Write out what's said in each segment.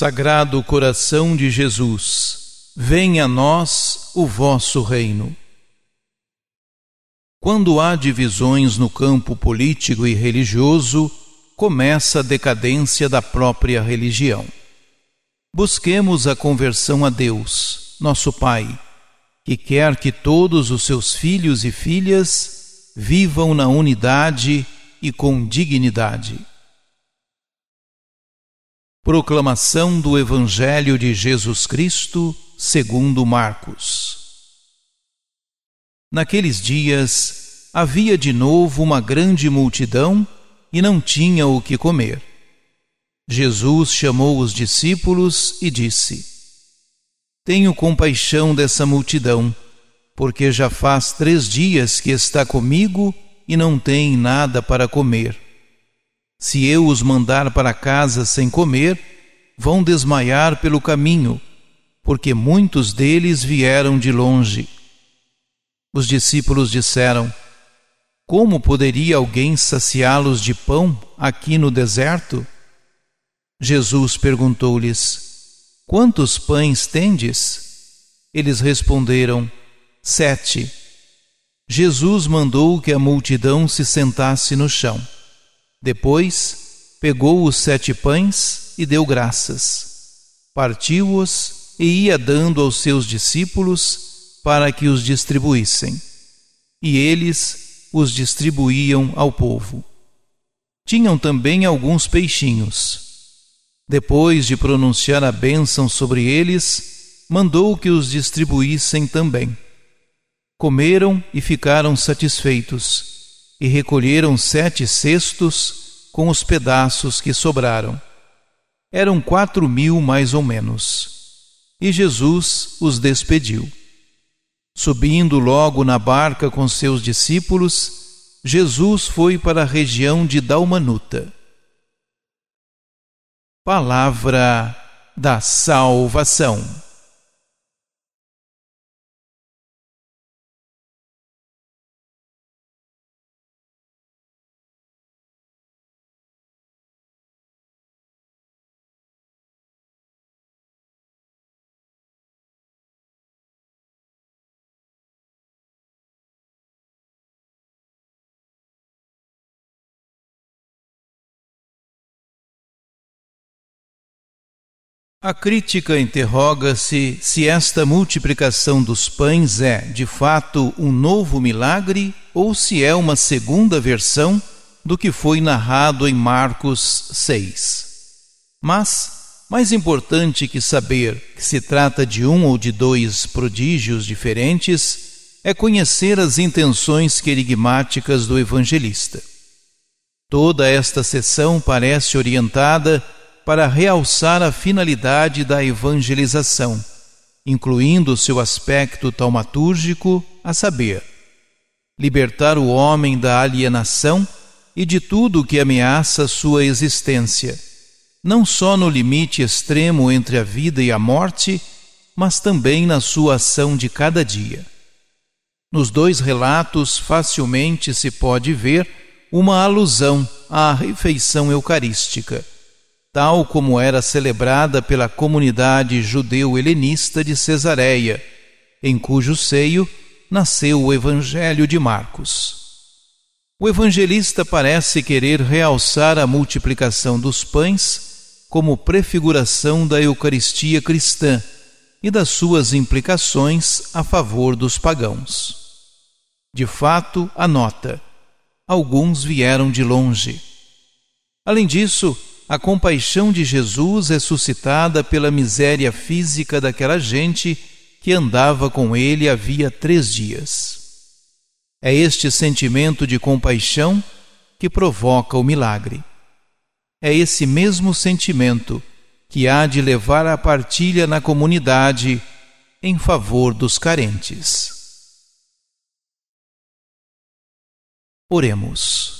Sagrado coração de Jesus, venha a nós o vosso reino. Quando há divisões no campo político e religioso, começa a decadência da própria religião. Busquemos a conversão a Deus, nosso Pai, que quer que todos os seus filhos e filhas vivam na unidade e com dignidade. Proclamação do Evangelho de Jesus Cristo, segundo Marcos. Naqueles dias havia de novo uma grande multidão e não tinha o que comer. Jesus chamou os discípulos e disse: Tenho compaixão dessa multidão, porque já faz três dias que está comigo e não tem nada para comer. Se eu os mandar para casa sem comer, vão desmaiar pelo caminho, porque muitos deles vieram de longe. Os discípulos disseram: Como poderia alguém saciá-los de pão aqui no deserto? Jesus perguntou-lhes: Quantos pães tendes? Eles responderam: Sete. Jesus mandou que a multidão se sentasse no chão. Depois, pegou os sete pães e deu graças. Partiu-os e ia dando aos seus discípulos para que os distribuíssem. E eles os distribuíam ao povo. Tinham também alguns peixinhos. Depois de pronunciar a bênção sobre eles, mandou que os distribuíssem também. Comeram e ficaram satisfeitos e recolheram sete cestos com os pedaços que sobraram. Eram quatro mil mais ou menos. E Jesus os despediu. Subindo logo na barca com seus discípulos, Jesus foi para a região de Dalmanuta. Palavra da Salvação. A crítica interroga-se se esta multiplicação dos pães é, de fato, um novo milagre ou se é uma segunda versão do que foi narrado em Marcos 6. Mas, mais importante que saber que se trata de um ou de dois prodígios diferentes, é conhecer as intenções querigmáticas do evangelista. Toda esta sessão parece orientada para realçar a finalidade da evangelização, incluindo seu aspecto taumatúrgico, a saber, libertar o homem da alienação e de tudo que ameaça sua existência, não só no limite extremo entre a vida e a morte, mas também na sua ação de cada dia. Nos dois relatos, facilmente se pode ver uma alusão à refeição eucarística tal como era celebrada pela comunidade judeu-helenista de Cesareia, em cujo seio nasceu o Evangelho de Marcos. O evangelista parece querer realçar a multiplicação dos pães como prefiguração da Eucaristia cristã e das suas implicações a favor dos pagãos. De fato, anota: alguns vieram de longe. Além disso, a compaixão de Jesus é suscitada pela miséria física daquela gente que andava com ele havia três dias. É este sentimento de compaixão que provoca o milagre. É esse mesmo sentimento que há de levar à partilha na comunidade em favor dos carentes. Oremos.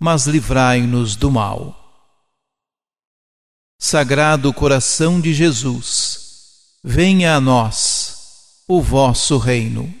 mas livrai-nos do mal. Sagrado coração de Jesus, venha a nós o vosso reino.